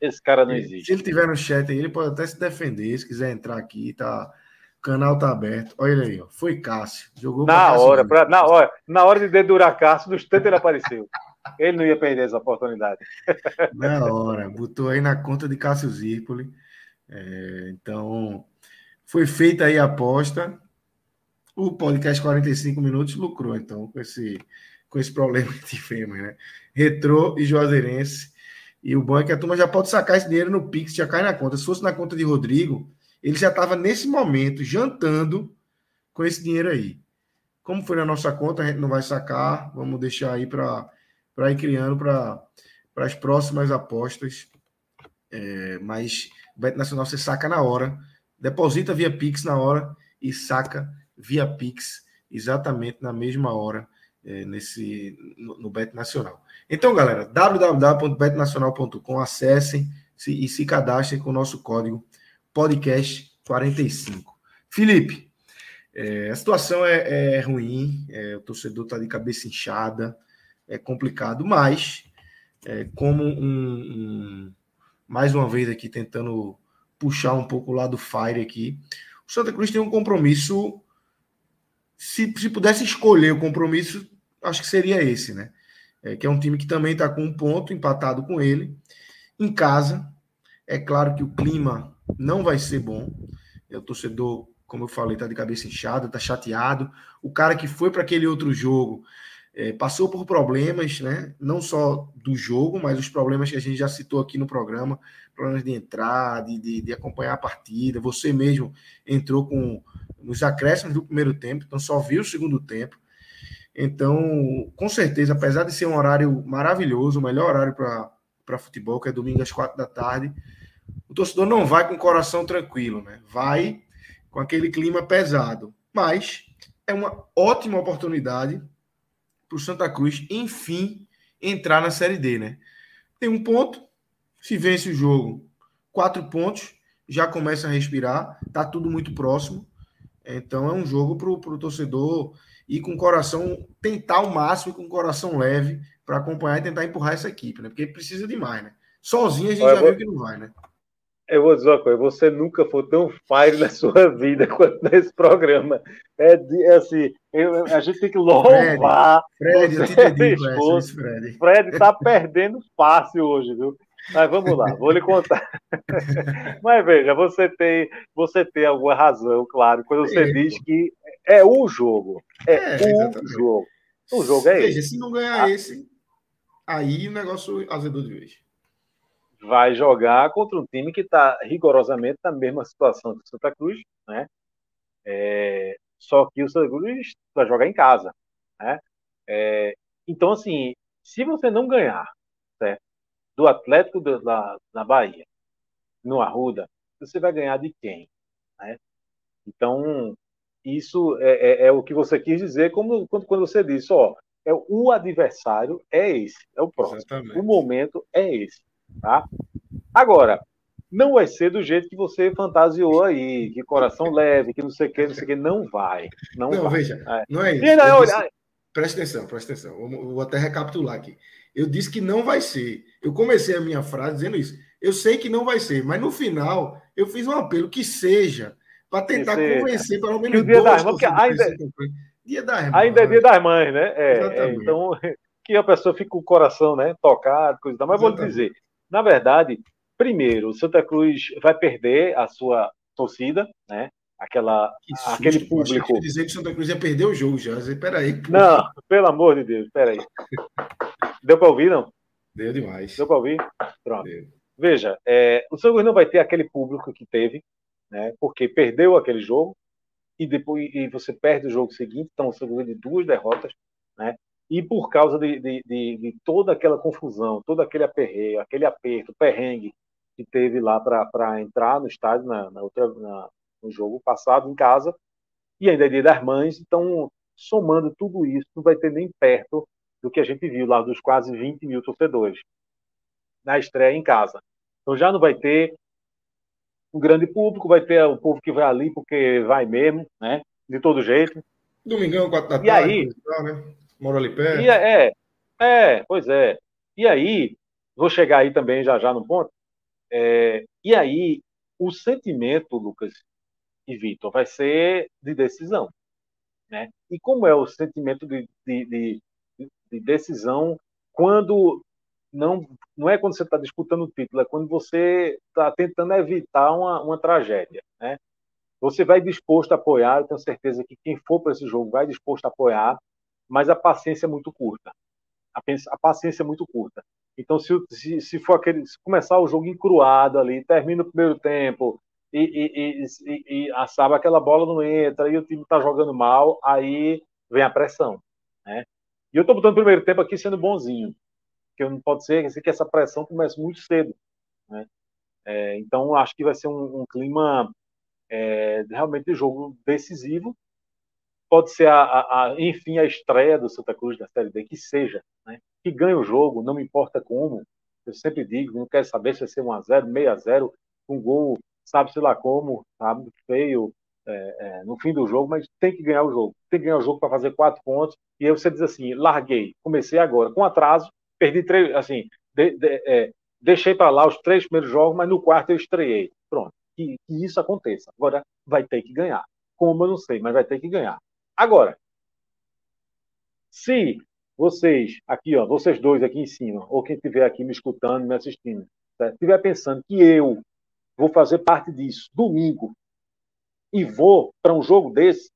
Esse cara não existe. Se ele tiver no chat aí, ele pode até se defender, se quiser entrar aqui, tá. O canal tá aberto. Olha ele aí, ó. Foi Cássio. Jogou na hora, pra, na hora, na hora de dedurar Cássio, no instante ele apareceu. Ele não ia perder essa oportunidade. Na hora, botou aí na conta de Cássio Zirpoli. É, então, foi feita aí a aposta. O podcast 45 minutos lucrou, então, com esse, com esse problema que tivemos, né? Retrô e Juazeirense. E o bom é que a turma já pode sacar esse dinheiro no Pix, já cai na conta. Se fosse na conta de Rodrigo, ele já estava nesse momento jantando com esse dinheiro aí. Como foi na nossa conta, a gente não vai sacar, vamos deixar aí para ir criando para as próximas apostas. É, mas o Beto Nacional você saca na hora, deposita via Pix na hora e saca via Pix exatamente na mesma hora é, nesse no, no Bet Nacional. Então, galera, www.betnacional.com, acessem se, e se cadastrem com o nosso código podcast45. Felipe, é, a situação é, é ruim, é, o torcedor está de cabeça inchada, é complicado, mas é, como um, um mais uma vez aqui tentando puxar um pouco o lado Fire aqui. O Santa Cruz tem um compromisso. Se, se pudesse escolher o compromisso, acho que seria esse, né? É, que é um time que também está com um ponto empatado com ele. Em casa, é claro que o clima não vai ser bom. É, o torcedor, como eu falei, está de cabeça inchada, está chateado. O cara que foi para aquele outro jogo é, passou por problemas, né? Não só do jogo, mas os problemas que a gente já citou aqui no programa, problemas de entrar, de, de, de acompanhar a partida. Você mesmo entrou com nos acréscimos do primeiro tempo, então só viu o segundo tempo. Então, com certeza, apesar de ser um horário maravilhoso, o melhor horário para futebol, que é domingo às quatro da tarde, o torcedor não vai com o coração tranquilo, né? Vai com aquele clima pesado. Mas é uma ótima oportunidade para o Santa Cruz, enfim, entrar na Série D, né? Tem um ponto, se vence o jogo, quatro pontos, já começa a respirar, tá tudo muito próximo. Então é um jogo para o torcedor ir com o coração, tentar o máximo e com o coração leve para acompanhar e tentar empurrar essa equipe, né? Porque precisa demais, né? Sozinho a gente Olha, já viu que não vai, né? Eu vou dizer uma coisa, você nunca foi tão fire na sua vida quanto nesse programa. É, é assim, eu, a gente tem que louvar. Fred, Fred eu te entendi, Fred. Fred tá perdendo fácil hoje, viu? Mas vamos lá, vou lhe contar. Mas veja, você tem, você tem alguma razão, claro, quando você é, diz que é o jogo. É, é o exatamente. jogo. O jogo é veja, esse. Se não ganhar ah. esse, aí o negócio azedou de vez vai jogar contra um time que está rigorosamente na mesma situação que o Santa Cruz, né? É, só que o Santa Cruz vai jogar em casa, né? É, então, assim, se você não ganhar certo? do Atlético de, da, na Bahia, no Arruda, você vai ganhar de quem? Né? Então, isso é, é, é, o que você quis dizer como, quando, quando você disse, ó, é, o adversário é esse, é o próximo. Exatamente. O momento é esse. Tá? Agora, não vai ser do jeito que você fantasiou aí, que coração leve, que não sei o que, não sei o que, não vai. Não, não vai. veja, é. não é isso. Ainda, disse, presta atenção, presta atenção. Vou, vou até recapitular aqui. Eu disse que não vai ser. Eu comecei a minha frase dizendo isso. Eu sei que não vai ser, mas no final eu fiz um apelo que seja para tentar convencer pelo menos que o dia das mães, ainda, dia das mães. Ainda é dia das mães, né? É, é, então que a pessoa fica com o coração, né, tocado, coisa Mas Exatamente. vou dizer, na verdade, primeiro, o Santa Cruz vai perder a sua torcida, né? Aquela, susto, aquele público. dizer que o Santa Cruz ia perder o jogo já. Peraí. Pô. Não, pelo amor de Deus, peraí. Deu para ouvir, não? Deu demais. Deu para ouvir? Pronto. Deu. Veja, é, o Santa Cruz não vai ter aquele público que teve, né? Porque perdeu aquele jogo e depois e você perde o jogo seguinte, então o Santa Cruz de duas derrotas, né? E por causa de, de, de, de toda aquela confusão, todo aquele aperreio, aquele aperto, perrengue que teve lá para entrar no estádio na, na outra, na, no jogo passado em casa, e ainda é dia das mães, então somando tudo isso, não vai ter nem perto do que a gente viu lá dos quase 20 mil torcedores na estreia em casa. Então já não vai ter um grande público, vai ter o povo que vai ali porque vai mesmo, né? De todo jeito. Domingão, quatro da tarde. E aí, né? Moro ali perto. E é, é, pois é. E aí, vou chegar aí também já já no ponto. É, e aí, o sentimento, Lucas e Vitor, vai ser de decisão. Né? E como é o sentimento de, de, de, de decisão quando não, não é quando você está disputando o título, é quando você está tentando evitar uma, uma tragédia. Né? Você vai disposto a apoiar, eu tenho certeza que quem for para esse jogo vai disposto a apoiar, mas a paciência é muito curta. A, a paciência é muito curta. Então, se, se, se for aquele, se começar o jogo encruado ali, termina o primeiro tempo e, e, e, e a, sabe, aquela bola não entra e o time está jogando mal, aí vem a pressão. Né? E eu estou botando o primeiro tempo aqui sendo bonzinho, porque não pode ser que essa pressão comece muito cedo. Né? É, então, acho que vai ser um, um clima é, realmente de jogo decisivo pode ser, a, a, a, enfim, a estreia do Santa Cruz da Série D, que seja, né? que ganhe o jogo, não me importa como. Eu sempre digo, não quero saber se vai ser 1x0, 6x0, um gol, sabe-se lá como, sabe, feio, é, é, no fim do jogo, mas tem que ganhar o jogo. Tem que ganhar o jogo para fazer quatro pontos. E aí você diz assim: larguei, comecei agora, com atraso, perdi três, assim, de, de, é, deixei para lá os três primeiros jogos, mas no quarto eu estreiei. Pronto, que, que isso aconteça. Agora vai ter que ganhar. Como eu não sei, mas vai ter que ganhar. Agora, se vocês, aqui, ó, vocês dois aqui em cima, ou quem estiver aqui me escutando, me assistindo, estiver pensando que eu vou fazer parte disso domingo e vou para um jogo desse,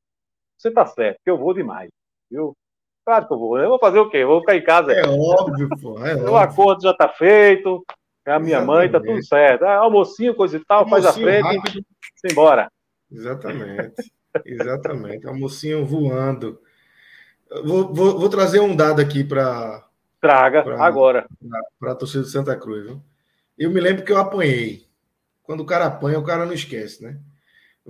você está certo, que eu vou demais, viu? Claro que eu vou. Eu vou fazer o quê? Eu vou ficar em casa. É óbvio, pô. É o acordo já está feito. É a minha Exatamente. mãe, tá tudo certo. Ah, almocinho, coisa e tal, almocinho faz a frente rápido. embora. Exatamente. Exatamente. Um mocinho voando. Vou, vou, vou, trazer um dado aqui para. Traga, pra, agora. Para a torcida de Santa Cruz. Viu? Eu me lembro que eu apanhei. Quando o cara apanha, o cara não esquece, né?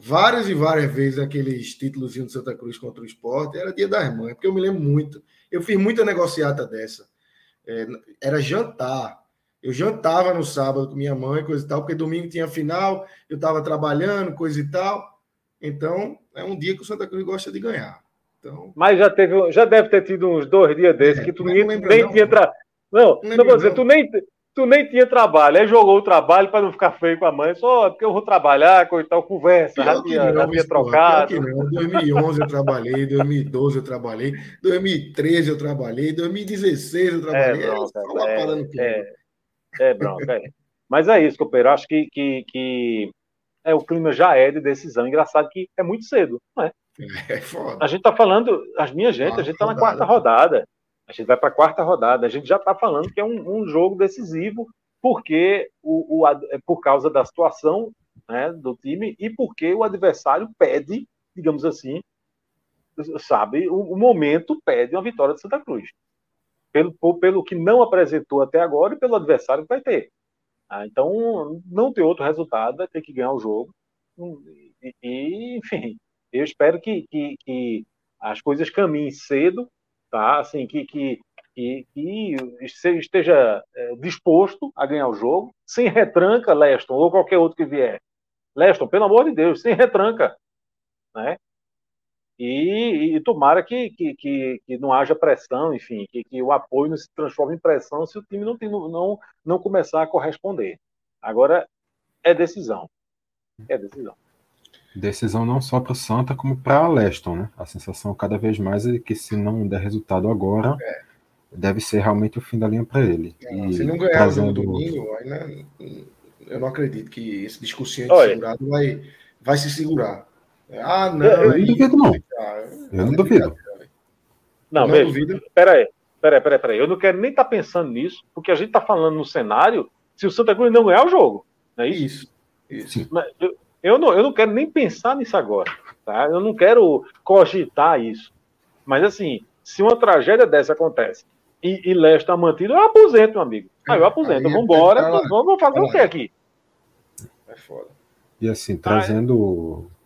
Várias e várias vezes aqueles títulos de Santa Cruz contra o esporte era dia das mães, porque eu me lembro muito. Eu fiz muita negociata dessa. É, era jantar. Eu jantava no sábado com minha mãe, coisa e tal, porque domingo tinha final, eu estava trabalhando, coisa e tal. Então, é um dia que o Santa Cruz gosta de ganhar. Então... Mas já teve, já deve ter tido uns dois dias desses é, que tu nem, nem não, tinha tra... Não, não, não vou dizer, tu nem, tu nem tinha trabalho, aí jogou o trabalho para não ficar feio com a mãe, só porque eu vou trabalhar, com tal, conversa, já tinha, não, já tinha trocado. Em 2011 eu trabalhei, 2012 eu trabalhei, 2013 eu trabalhei, 2016 eu trabalhei, é, bronca, é, é, é, bronca, é. Mas é isso, companheiro, acho que, que, que é, o clima já é de decisão, engraçado que é muito cedo, não é? É foda. A gente tá falando, as minhas gente, a gente tá na quarta rodada. A gente vai para a quarta rodada. A gente já está falando que é um, um, jogo decisivo, porque o, o, é por causa da situação né, do time e porque o adversário pede, digamos assim, sabe, o, o momento pede uma vitória de Santa Cruz. Pelo, pelo que não apresentou até agora e pelo adversário que vai ter. Ah, então, não tem outro resultado, vai ter que ganhar o jogo. E, e enfim, eu espero que, que, que as coisas caminhem cedo, tá? Assim, que, que, que, que esteja é, disposto a ganhar o jogo, sem retranca, Leston, ou qualquer outro que vier. Leston, pelo amor de Deus, sem retranca. Né? E, e tomara que, que, que, que, não haja pressão, enfim, que, que o apoio não se transforme em pressão se o time não, tem, não, não começar a corresponder. Agora, é decisão. É decisão. Decisão não só para o Santa, como para a Leston, né? A sensação cada vez mais é que se não der resultado agora, é. deve ser realmente o fim da linha para ele. É, se não ganhar trazendo... no domingo, né, eu não acredito que esse discursinho de segurado vai, vai se segurar. Ah, não. Eu, eu não duvido, não. Eu não duvido. Não, não veja, peraí, peraí, peraí, peraí. Eu não quero nem estar tá pensando nisso, porque a gente está falando no cenário se o Santa Cruz não ganhar o jogo. Não é isso? Isso. isso. Eu, eu não, eu não quero nem pensar nisso agora, tá? Eu não quero cogitar isso. Mas assim, se uma tragédia dessa acontece e, e Leste está mantido, eu aposento, meu amigo. Ah, eu aposento. Vamos embora. Vamos, fazer o que aqui? É foda. E assim, trazendo, ah, é.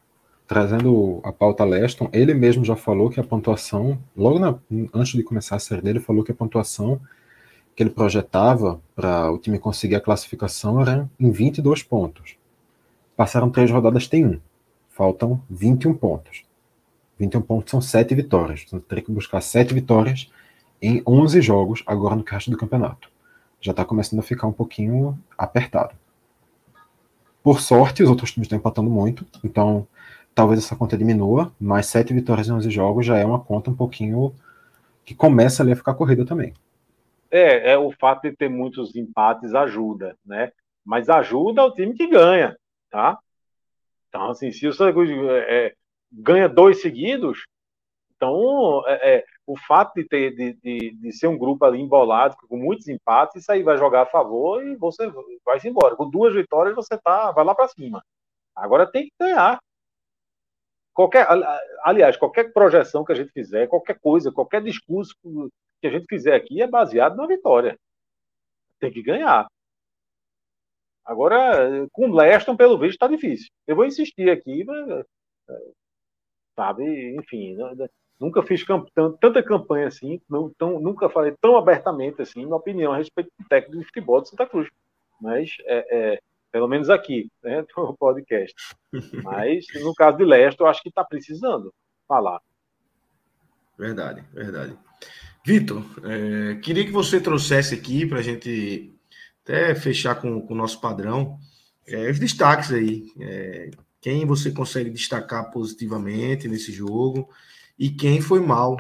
Trazendo a pauta Leston, ele mesmo já falou que a pontuação, logo na, antes de começar a série dele, falou que a pontuação que ele projetava para o time conseguir a classificação era em 22 pontos. Passaram três rodadas, tem um. Faltam 21 pontos. 21 pontos são sete vitórias. Então, teria que buscar sete vitórias em 11 jogos agora no resto do campeonato. Já está começando a ficar um pouquinho apertado. Por sorte, os outros times estão empatando muito, então talvez essa conta diminua, mas sete vitórias em 11 jogos já é uma conta um pouquinho que começa ali a ficar corrida também. É, é o fato de ter muitos empates ajuda, né? Mas ajuda o time que ganha tá? Então, assim, se o Santa Cruz é, é, ganha dois seguidos, então é, é, o fato de, ter, de, de, de, ser um grupo ali embolado, com muitos empates, isso aí vai jogar a favor e você vai se embora. Com duas vitórias, você tá, vai lá para cima. Agora tem que ganhar. Qualquer, aliás, qualquer projeção que a gente fizer, qualquer coisa, qualquer discurso que a gente fizer aqui é baseado na vitória. Tem que ganhar. Agora, com o Leston, pelo visto, está difícil. Eu vou insistir aqui, mas, sabe, enfim, nunca fiz camp tanta campanha assim, não, tão, nunca falei tão abertamente assim, minha opinião a respeito do técnico de futebol de Santa Cruz. Mas, é, é, pelo menos aqui, né, no podcast. Mas, no caso de Leston, eu acho que está precisando falar. Verdade, verdade. Vitor, é, queria que você trouxesse aqui para a gente até fechar com, com o nosso padrão, é, os destaques aí. É, quem você consegue destacar positivamente nesse jogo e quem foi mal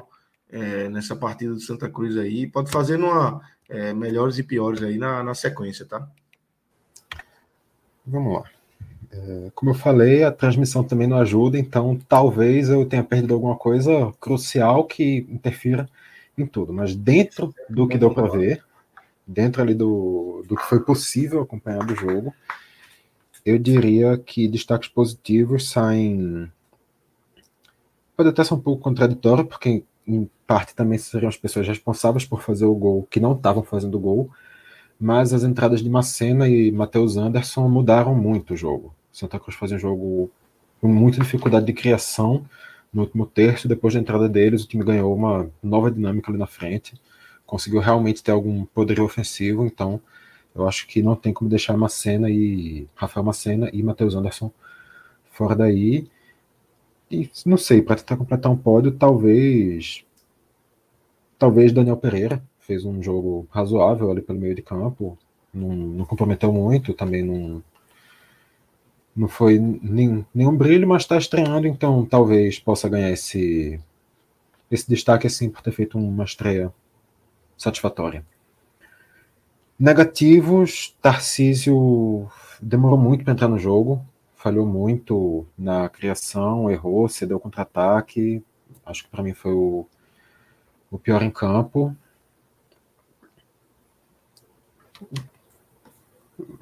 é, nessa partida do Santa Cruz aí. Pode fazer numa, é, melhores e piores aí na, na sequência, tá? Vamos lá. É, como eu falei, a transmissão também não ajuda, então talvez eu tenha perdido alguma coisa crucial que interfira em tudo. Mas dentro do que deu para ver, dentro ali do, do que foi possível acompanhar do jogo, eu diria que destaques positivos saem. Pode até ser um pouco contraditório, porque em parte também seriam as pessoas responsáveis por fazer o gol que não estavam fazendo o gol, mas as entradas de Macena e Matheus Anderson mudaram muito o jogo. Santa Cruz fazia um jogo com muita dificuldade de criação no último terço, depois da entrada deles, o time ganhou uma nova dinâmica ali na frente conseguiu realmente ter algum poder ofensivo, então Eu acho que não tem como deixar Macena e Rafael Macena e Matheus Anderson fora daí. E não sei, para tentar completar um pódio, talvez talvez Daniel Pereira fez um jogo razoável ali pelo meio de campo, não, não comprometeu muito, também não não foi nenhum brilho, mas está estreando, então talvez possa ganhar esse esse destaque assim por ter feito uma estreia satisfatória. Negativos, Tarcísio demorou muito para entrar no jogo, falhou muito na criação, errou, cedeu contra-ataque. Acho que para mim foi o, o pior em campo.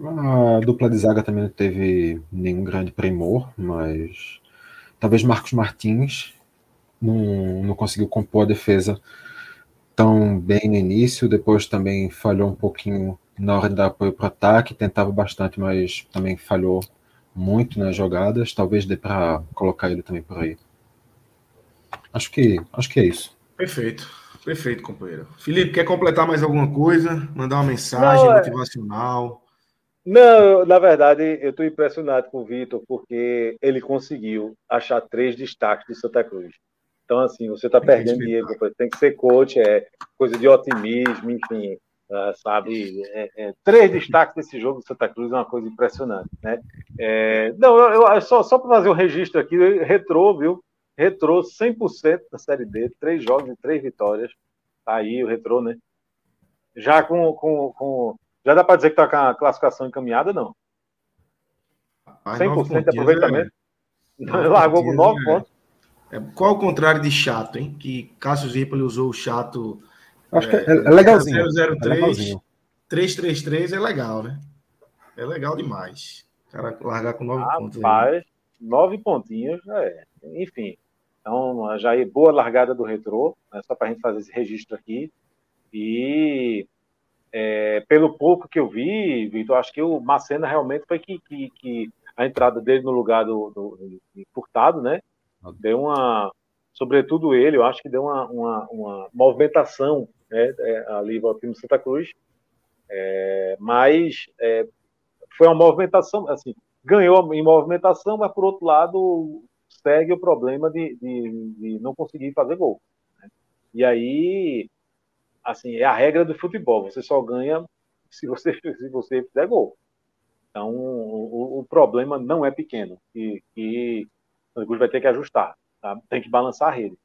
A dupla de zaga também não teve nenhum grande primor, mas talvez Marcos Martins não, não conseguiu compor a defesa tão bem no início, depois também falhou um pouquinho na hora de dar apoio para o ataque, tentava bastante, mas também falhou muito nas jogadas. Talvez dê para colocar ele também por aí. Acho que, acho que é isso. Perfeito, perfeito, companheiro. Felipe, quer completar mais alguma coisa? Mandar uma mensagem Não, é- motivacional? Não, na verdade, eu estou impressionado com o Vitor, porque ele conseguiu achar três destaques de Santa Cruz. Então, assim, você está perdendo dinheiro, tem que ser coach, é coisa de otimismo, enfim, uh, sabe? É, é, três destaques desse jogo do Santa Cruz é uma coisa impressionante, né? É, não, eu, eu, só, só para fazer um registro aqui, retrô, viu? Retrô 100% da Série D, três jogos e três vitórias. Tá aí o retrô, né? Já com, com, com já dá para dizer que está com a classificação encaminhada, não? 100% de aproveitamento. É... Largou com 9 pontos. É, qual é o contrário de chato, hein? Que Cássio Zirpoli usou o chato. Acho que é, é, é legalzinho. 003, 333 é legal, né? É legal demais. O cara largar com nove pontos. Rapaz, nove pontinhos, é. Enfim. Então, já é boa largada do retrô, né? só para a gente fazer esse registro aqui. E é, pelo pouco que eu vi, Vitor, acho que o Macena realmente foi que, que, que a entrada dele no lugar do, do, do Furtado, né? deu uma, sobretudo ele, eu acho que deu uma, uma, uma movimentação né, é, ali no time Santa Cruz, é, mas é, foi uma movimentação, assim, ganhou em movimentação, mas por outro lado segue o problema de, de, de não conseguir fazer gol. Né? E aí, assim, é a regra do futebol, você só ganha se você, se você fizer gol. Então, o, o problema não é pequeno, e, e o Cruz vai ter que ajustar, tá? tem que balançar a rede.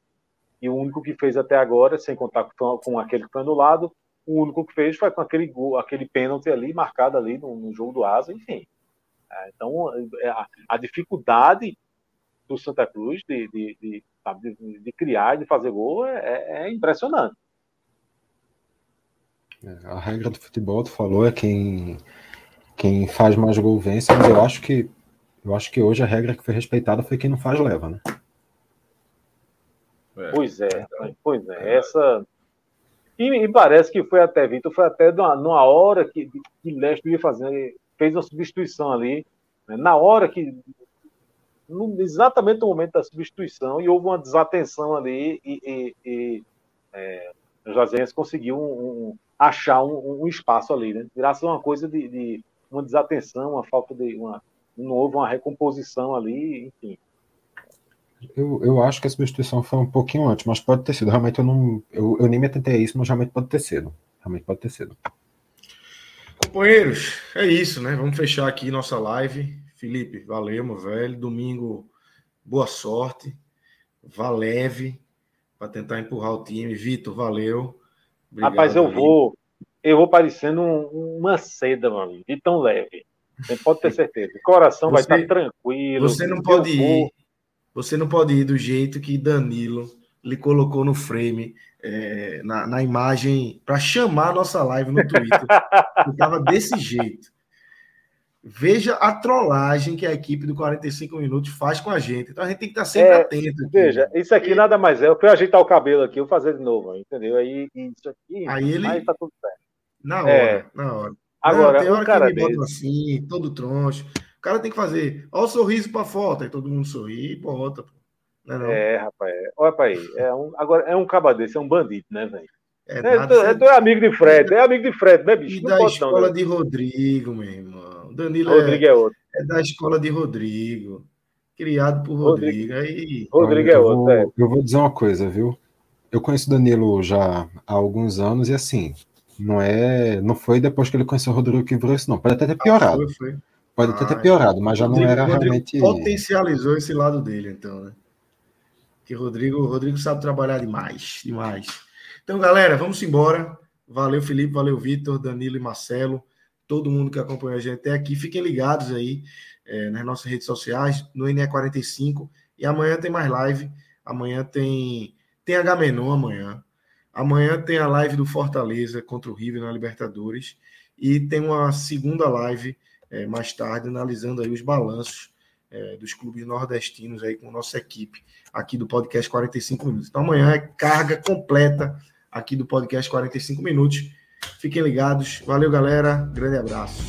E o único que fez até agora, sem contar com, com aquele que foi anulado, o único que fez foi com aquele gol, aquele pênalti ali, marcado ali no, no jogo do Asa, enfim. É, então, é, a, a, dificuldade do Santa Cruz de, de, de, de, de criar, de fazer gol, é, é, é impressionante. É, a regra do futebol, tu falou, é quem, quem faz mais gol vence, mas eu acho que eu acho que hoje a regra que foi respeitada foi quem não faz leva, né? É. Pois é, pois é. Essa. E, e, parece que foi até, Vitor, foi até numa, numa hora que, que Leste ia fazer, fez uma substituição ali, né? na hora que. No, exatamente no momento da substituição, e houve uma desatenção ali, e, e, e é, o Jazense conseguiu um, um, achar um, um, espaço ali, né? Graças a uma coisa de, de uma desatenção, uma falta de. Uma, não houve uma recomposição ali, enfim. Eu, eu acho que a substituição foi um pouquinho antes, mas pode ter sido. Realmente eu não. Eu, eu nem me atentei a isso, mas realmente pode ter sido. Realmente pode ter sido. Companheiros, é isso, né? Vamos fechar aqui nossa live. Felipe, valeu, meu velho. Domingo, boa sorte. Vá leve para tentar empurrar o time. Vitor, valeu. Obrigado, Rapaz, eu vou. Eu vou parecendo um, uma seda, mano, de tão leve. Você pode ter certeza. O coração você, vai estar tranquilo. Você não pode ir. Você não pode ir do jeito que Danilo lhe colocou no frame, é, na, na, imagem, para chamar a nossa live no Twitter. Estava desse jeito. Veja a trollagem que a equipe do 45 Minutos faz com a gente. Então a gente tem que estar sempre é, atento. Aqui. Veja, isso aqui e... nada mais é. Eu fui ajeitar o cabelo aqui, eu vou fazer de novo, entendeu? Aí isso aqui. Aí ele. Aí tá tudo certo. Na hora, é. na hora. Agora, não, tem hora cara que me assim, todo troncho. O cara tem que fazer, ó o sorriso para foto, aí todo mundo sorri e bota. Não é, não? é rapaz. É. Olha para aí. É um, agora, é um caba desse, é um bandido, né, velho? É, é, tu, é, tu é amigo de Fred, é amigo de Fred, né, bicho? E não da pode, escola não, né? de Rodrigo, meu irmão. Danilo Rodrigo é, é, outro. É da escola de Rodrigo. Criado por Rodrigo. Rodrigo, Aí... Rodrigo é outro. Vou, é. Eu vou dizer uma coisa, viu? Eu conheço o Danilo já há alguns anos e assim, não é, não foi depois que ele conheceu o Rodrigo que virou isso, não. Pode até ter piorado. Ah, foi, foi. Pode até ter ah, piorado, mas já Rodrigo, não era Rodrigo realmente. Potencializou esse lado dele, então, né? Que Rodrigo, Rodrigo sabe trabalhar demais, demais. Então, galera, vamos embora. Valeu, Felipe, valeu, Vitor, Danilo e Marcelo, todo mundo que acompanhou a gente até aqui. Fiquem ligados aí é, nas nossas redes sociais, no NE45. E amanhã tem mais live. Amanhã tem, tem H-Menon amanhã. Amanhã tem a live do Fortaleza contra o River na Libertadores. E tem uma segunda live é, mais tarde, analisando aí os balanços é, dos clubes nordestinos aí com nossa equipe aqui do podcast 45 minutos. Então amanhã é carga completa aqui do podcast 45 minutos. Fiquem ligados. Valeu, galera. Grande abraço.